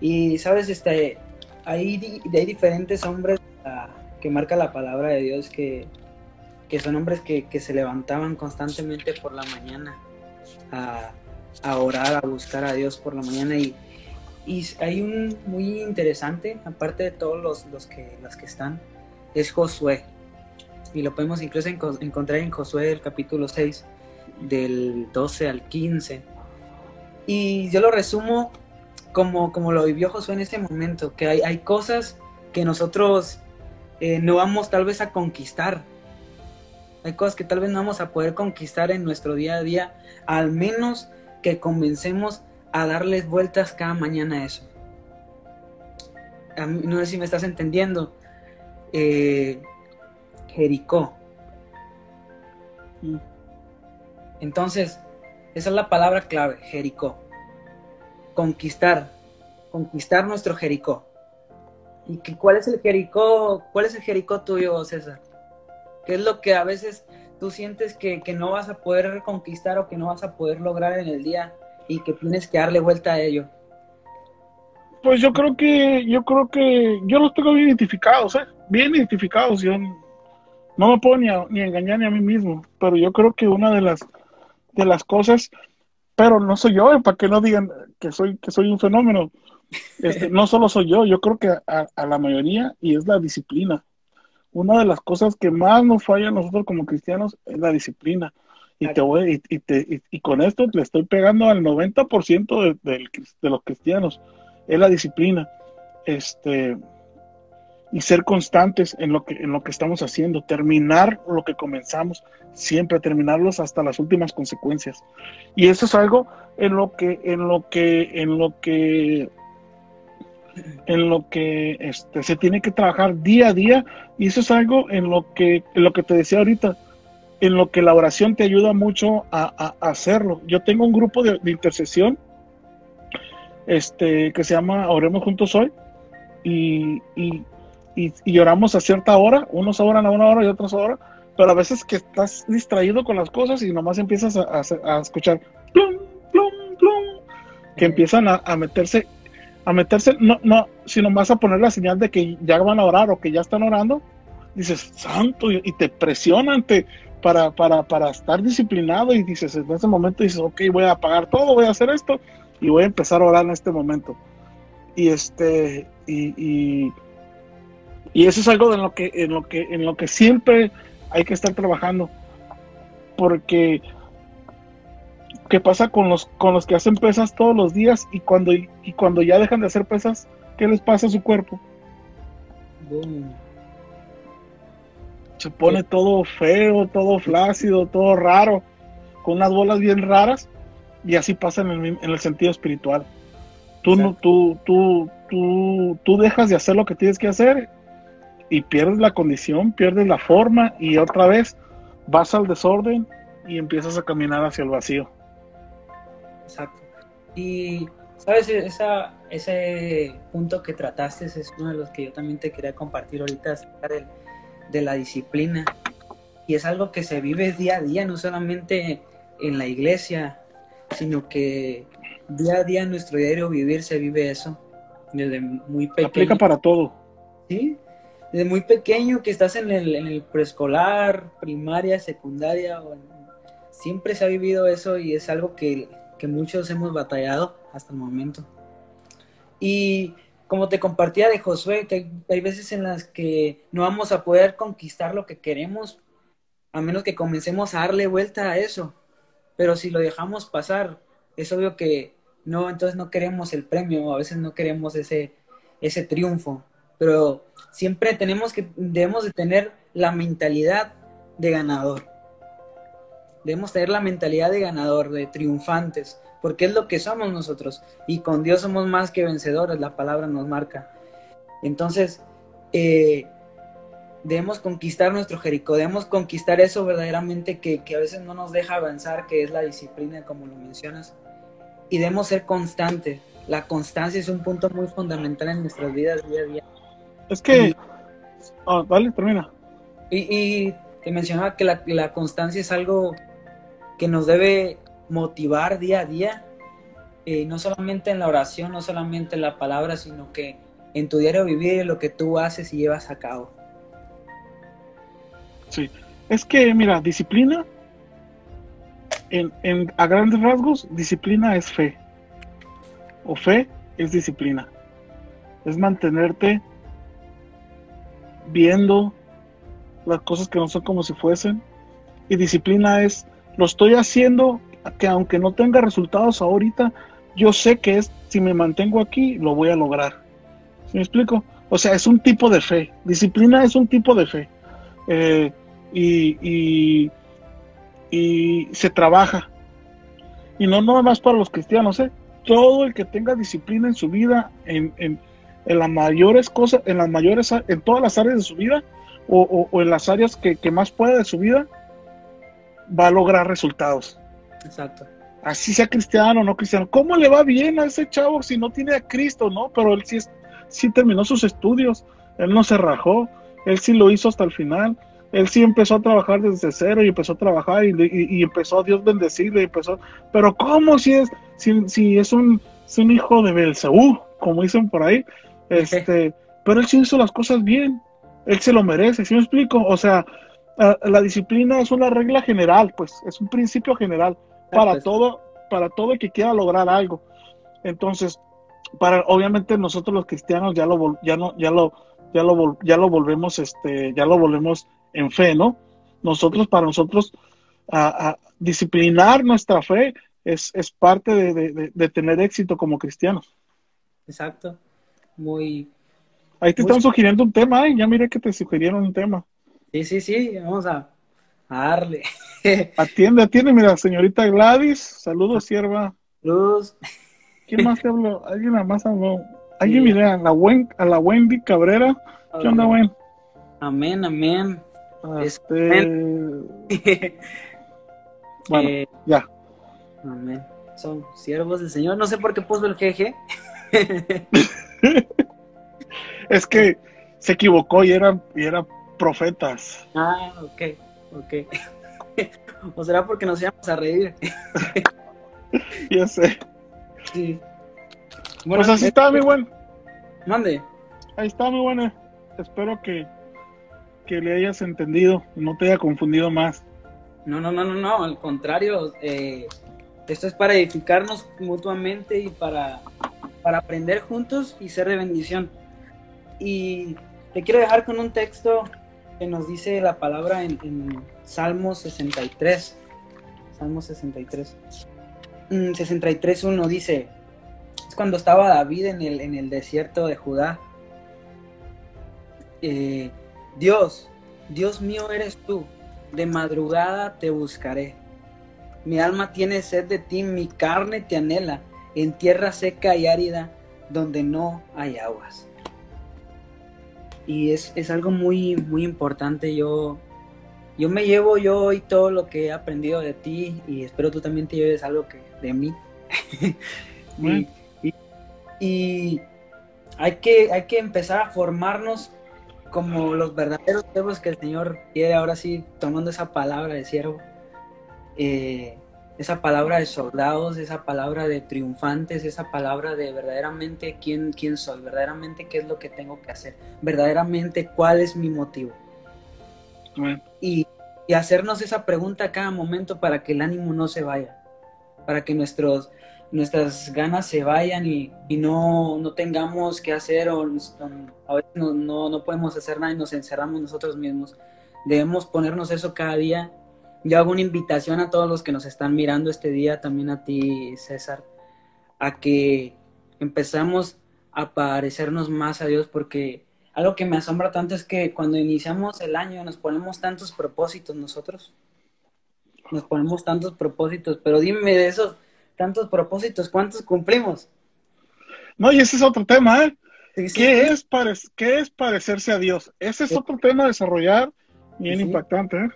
Y sabes, este, hay, hay diferentes hombres ah, que marca la palabra de Dios que, son hombres que, se levantaban constantemente por la mañana a, a, orar, a buscar a Dios por la mañana. Y, y hay un muy interesante, aparte de todos los, los, que, los que están, es Josué. Y lo podemos incluso encontrar en Josué el capítulo 6, del 12 al 15. Y yo lo resumo como, como lo vivió Josué en ese momento, que hay, hay cosas que nosotros eh, no vamos tal vez a conquistar. Hay cosas que tal vez no vamos a poder conquistar en nuestro día a día, al menos que comencemos a darles vueltas cada mañana a eso. no sé si me estás entendiendo. Eh, Jericó. Mm. Entonces, esa es la palabra clave, Jericó. Conquistar, conquistar nuestro Jericó. ¿Y cuál es el Jericó? ¿Cuál es el Jericó tuyo, César? ¿Qué es lo que a veces tú sientes que, que no vas a poder reconquistar o que no vas a poder lograr en el día y que tienes que darle vuelta a ello? Pues yo creo que, yo creo que, yo los tengo bien identificados, ¿eh? Bien identificados. Yo no me puedo ni, ni engañar ni a mí mismo, pero yo creo que una de las, de las cosas, pero no soy yo, ¿eh? para que no digan que soy, que soy un fenómeno. Este, no solo soy yo, yo creo que a, a, la mayoría, y es la disciplina. Una de las cosas que más nos falla a nosotros como cristianos es la disciplina. Y, te voy, y, te, y, con esto le estoy pegando al 90% de, de, los cristianos, es la disciplina. Este, y ser constantes en lo que en lo que estamos haciendo, terminar lo que comenzamos, siempre terminarlos hasta las últimas consecuencias. Y eso es algo en lo que en lo que en lo que en lo que este, se tiene que trabajar día a día y eso es algo en lo que en lo que te decía ahorita en lo que la oración te ayuda mucho a, hacerlo. Yo tengo un grupo de, intercesión este, que se llama Oremos Juntos Hoy y, y, oramos a cierta hora, unos oran a una hora y otros a hora, pero a veces que estás distraído con las cosas y nomás empiezas a, escuchar plum, plum, plum, que empiezan a, meterse, a meterse, no, no, sino más a poner la señal de que ya van a orar o que ya están orando, dices, santo, y, te presionan, te, para, para, para estar disciplinado y dices, en ese momento dices, ok, voy a apagar todo, voy a hacer esto y voy a empezar a orar en este momento. Y este, y, y, eso es algo en lo que, en lo que, en lo que siempre hay que estar trabajando. Porque ¿qué pasa con los, con los que hacen pesas todos los días y cuando, y cuando ya dejan de hacer pesas, ¿qué les pasa a su cuerpo? se pone todo feo, todo flácido, todo raro, con unas bolas bien raras, y así pasa en el, en el sentido espiritual. Tú, no, tú, tú, tú, tú dejas de hacer lo que tienes que hacer y pierdes la condición, pierdes la forma y otra vez vas al desorden y empiezas a caminar hacia el vacío. Exacto. Y, ¿sabes? Esa, ese punto que trataste es uno de los que yo también te quería compartir ahorita, acerca de la disciplina. Y es algo que se vive día a día, no solamente en la iglesia, sino que día a día en nuestro diario vivir se vive eso. Desde muy pequeño. Aplica para todo. Sí, desde muy pequeño que estás en el, en el preescolar, primaria, secundaria, siempre se ha vivido eso y es algo que, que muchos hemos batallado hasta el momento. Y como te compartía de Josué, que hay, veces en las que no vamos a poder conquistar lo que queremos, a menos que comencemos a darle vuelta a eso. Pero si lo dejamos pasar, es obvio que no, entonces no queremos el premio, a veces no queremos ese, ese triunfo. Pero siempre tenemos que, debemos de tener la mentalidad de ganador. Debemos tener la mentalidad de ganador, de triunfantes porque es lo que somos nosotros. Y con Dios somos más que vencedores, la palabra nos marca. Entonces, eh, debemos conquistar nuestro Jericó, debemos conquistar eso verdaderamente que, que, a veces no nos deja avanzar, que es la disciplina, como lo mencionas, y debemos ser constantes. La constancia es un punto muy fundamental en nuestras vidas día a día. Es que... Y, oh, dale, termina. Y, y, te mencionaba que la, la constancia es algo que nos debe motivar día a día, eh, no solamente en la oración, no solamente en la palabra, sino que en tu diario vivir, lo que tú haces y llevas a cabo. Sí, es que, mira, disciplina, en, a grandes rasgos, disciplina es fe. O fe es disciplina. Es mantenerte viendo las cosas que no son como si fuesen. Y disciplina es, lo estoy haciendo que aunque no tenga resultados ahorita, yo sé que es, si me mantengo aquí, lo voy a lograr. ¿Sí me explico? O sea, es un tipo de fe. Disciplina es un tipo de fe. Eh, y, y, se trabaja. Y no nada más para los cristianos, ¿eh? Todo el que tenga disciplina en su vida, en, en, las mayores cosas, en las mayores, en todas las áreas de su vida, o, o, en las áreas que, que, más pueda de su vida, va a lograr resultados. Exacto. Así sea cristiano o no cristiano. ¿Cómo le va bien a ese chavo si no tiene a Cristo, no? Pero él sí, sí terminó sus estudios, él no se rajó, él sí lo hizo hasta el final él sí empezó a trabajar desde cero y empezó a trabajar y, y, y empezó a Dios bendecirle y empezó, pero ¿cómo si es, si, si es un, es un hijo de Belcebú, como dicen por ahí? Este, pero él sí hizo las cosas bien, él se lo merece, ¿sí me explico? O sea, la disciplina es una regla general, pues, es un principio general para todo, para todo el que quiera lograr algo. Entonces, para obviamente nosotros los cristianos ya lo ya no ya lo ya lo ya lo volvemos este ya lo volvemos en fe, ¿no? Nosotros, para nosotros, a, a disciplinar nuestra fe es, es parte de, de, de, tener éxito como cristianos. Exacto. Muy. Ahí te muy... están sugiriendo un tema, ¿eh? Ya miré que te sugirieron un tema. Sí, sí, sí, vamos a, a darle. atiende, atiende, mira, señorita Gladys, saludos, sierva. Saludos. ¿Quién más te habló? Alguien más habló. Alguien, sí. mira, a la, a la Wendy Cabrera. ¿Qué onda, Wen? Amén, amén. Este... bueno, eh, ya. Amén. Son siervos del Señor. No sé por qué puso el jeje. es que se equivocó y eran, y eran profetas. Ah, ok, ok. o será porque nos íbamos a reír. ya sé. Sí. Bueno, pues así está, mi buen. Mande. Ahí está, mi buena. Espero que que le hayas entendido y no te haya confundido más. No, no, no, no, no, al contrario, eh, esto es para edificarnos mutuamente y para, para aprender juntos y ser de bendición. Y te quiero dejar con un texto que nos dice la palabra en, en Salmo 63. Salmo 63. 63.1 dice, es cuando estaba David en el, en el desierto de Judá. Eh, Dios, Dios mío eres tú, de madrugada te buscaré. Mi alma tiene sed de ti, mi carne te anhela, en tierra seca y árida, donde no hay aguas. Y es, es algo muy, muy importante. Yo, yo me llevo yo hoy todo lo que he aprendido de ti y espero tú también te lleves algo que, de mí. y, y, y hay, que, hay que empezar a formarnos como los verdaderos siervos que el Señor quiere, ahora sí, tomando esa palabra de siervo, eh, esa palabra de soldados, esa palabra de triunfantes, esa palabra de verdaderamente quién, quién soy, verdaderamente qué es lo que tengo que hacer, verdaderamente cuál es mi motivo. Bueno. Y, y hacernos esa pregunta a cada momento para que el ánimo no se vaya, para que nuestros, nuestras ganas se vayan y, y no, no, tengamos que hacer o, a veces no, no, no, podemos hacer nada y nos encerramos nosotros mismos. Debemos ponernos eso cada día. Yo hago una invitación a todos los que nos están mirando este día, también a ti, César, a que empezamos a parecernos más a Dios porque algo que me asombra tanto es que cuando iniciamos el año nos ponemos tantos propósitos nosotros. Nos ponemos tantos propósitos, pero dime de esos tantos propósitos, ¿cuántos cumplimos? No, y ese es otro tema, ¿eh? ¿Qué, Es ¿Qué es parecerse a Dios? Ese es otro tema a desarrollar bien impactante. ¿eh?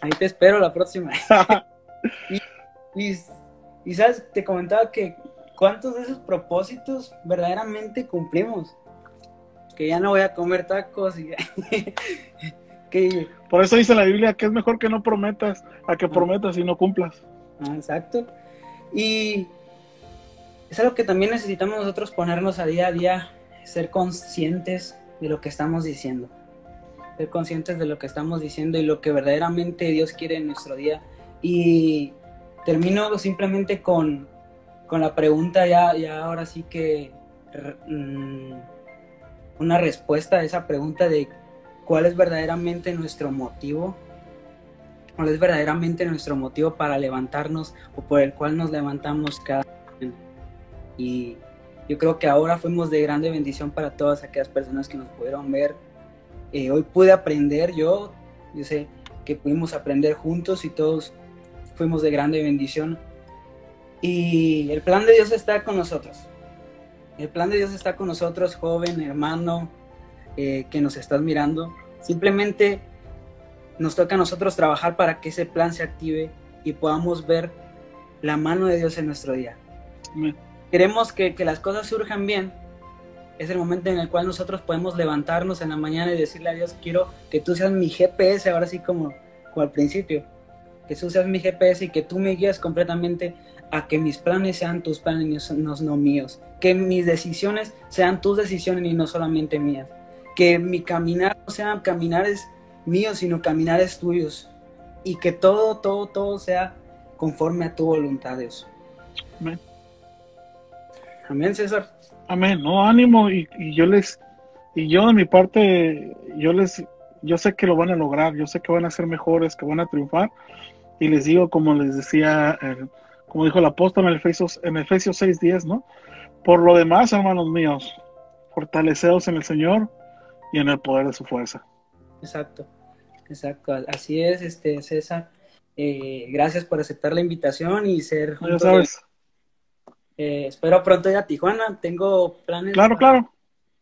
Ahí te espero la próxima. y, y, sabes, te comentaba que cuántos de esos propósitos verdaderamente cumplimos. Que ya no voy a comer tacos y que... Por eso dice la Biblia que es mejor que no prometas a que ah. prometas y no cumplas. Ah, exacto. Y es algo que también necesitamos nosotros ponernos a día a día, ser conscientes de lo que estamos diciendo. Ser conscientes de lo que estamos diciendo y lo que verdaderamente Dios quiere en nuestro día. Y termino simplemente con, con la pregunta, ya, ya ahora sí que mm, una respuesta a esa pregunta de cuál es verdaderamente nuestro motivo, cuál es verdaderamente nuestro motivo para levantarnos o por el cual nos levantamos cada y yo creo que ahora fuimos de grande bendición para todas aquellas personas que nos pudieron ver. Eh, hoy pude aprender yo, yo sé que pudimos aprender juntos y todos fuimos de grande bendición. Y el plan de Dios está con nosotros. El plan de Dios está con nosotros, joven, hermano, eh, que nos estás mirando. Simplemente nos toca a nosotros trabajar para que ese plan se active y podamos ver la mano de Dios en nuestro día queremos que, que, las cosas surjan bien, es el momento en el cual nosotros podemos levantarnos en la mañana y decirle a Dios, quiero que tú seas mi GPS, ahora sí como, como al principio, que tú seas mi GPS y que tú me guías completamente a que mis planes sean tus planes y no, no míos, que mis decisiones sean tus decisiones y no solamente mías, que mi caminar no sean caminares míos, sino caminares tuyos, y que todo, todo, todo sea conforme a tu voluntad, Dios. Amén. Amén, César. Amén, no, ánimo y, yo les, y yo de mi parte, yo les, yo sé que lo van a lograr, yo sé que van a ser mejores, que van a triunfar y les digo, como les decía, como dijo el apóstol en Efesios, en Efesios 6.10, ¿no? Por lo demás, hermanos míos, fortaleceos en el Señor y en el poder de su fuerza. Exacto, exacto, así es, este César. Eh, gracias por aceptar la invitación y ser ya sabes. Eh, espero pronto ir a Tijuana. Tengo planes. Claro, claro.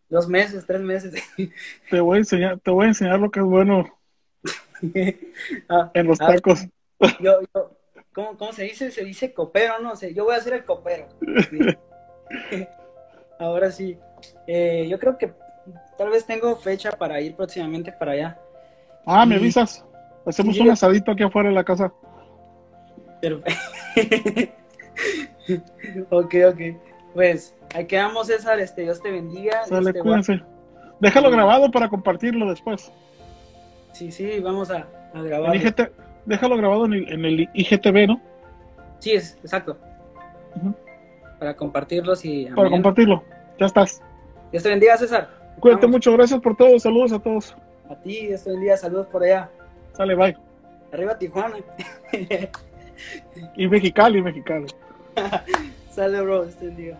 Dos meses, tres meses. te voy a enseñar, te voy a enseñar lo que es bueno ah, en los tacos. Yo, yo, ¿cómo, ¿cómo, se dice? Se dice copero, no sé. Yo voy a ser el copero. Ahora sí. Eh, yo creo que tal vez tengo fecha para ir próximamente para allá. Ah, me avisas. Hacemos un asadito aquí afuera de la casa. Perfecto. ok, ok. Pues ahí quedamos, César. Este, Dios te bendiga. Sale, este, cuídense. Déjalo grabado para compartirlo después. Sí, sí, vamos a, a grabarlo. déjalo grabado en el, IGTV, ¿no? Sí, es, exacto. Para compartirlo y... Para compartirlo. Ya estás. Dios te bendiga, César. Cuídate mucho. Gracias por todo. Saludos a todos. A ti, Dios te bendiga. Saludos por allá. Sale, bye. Arriba Tijuana. y Mexicali, Mexicali. Sale, bro, este día.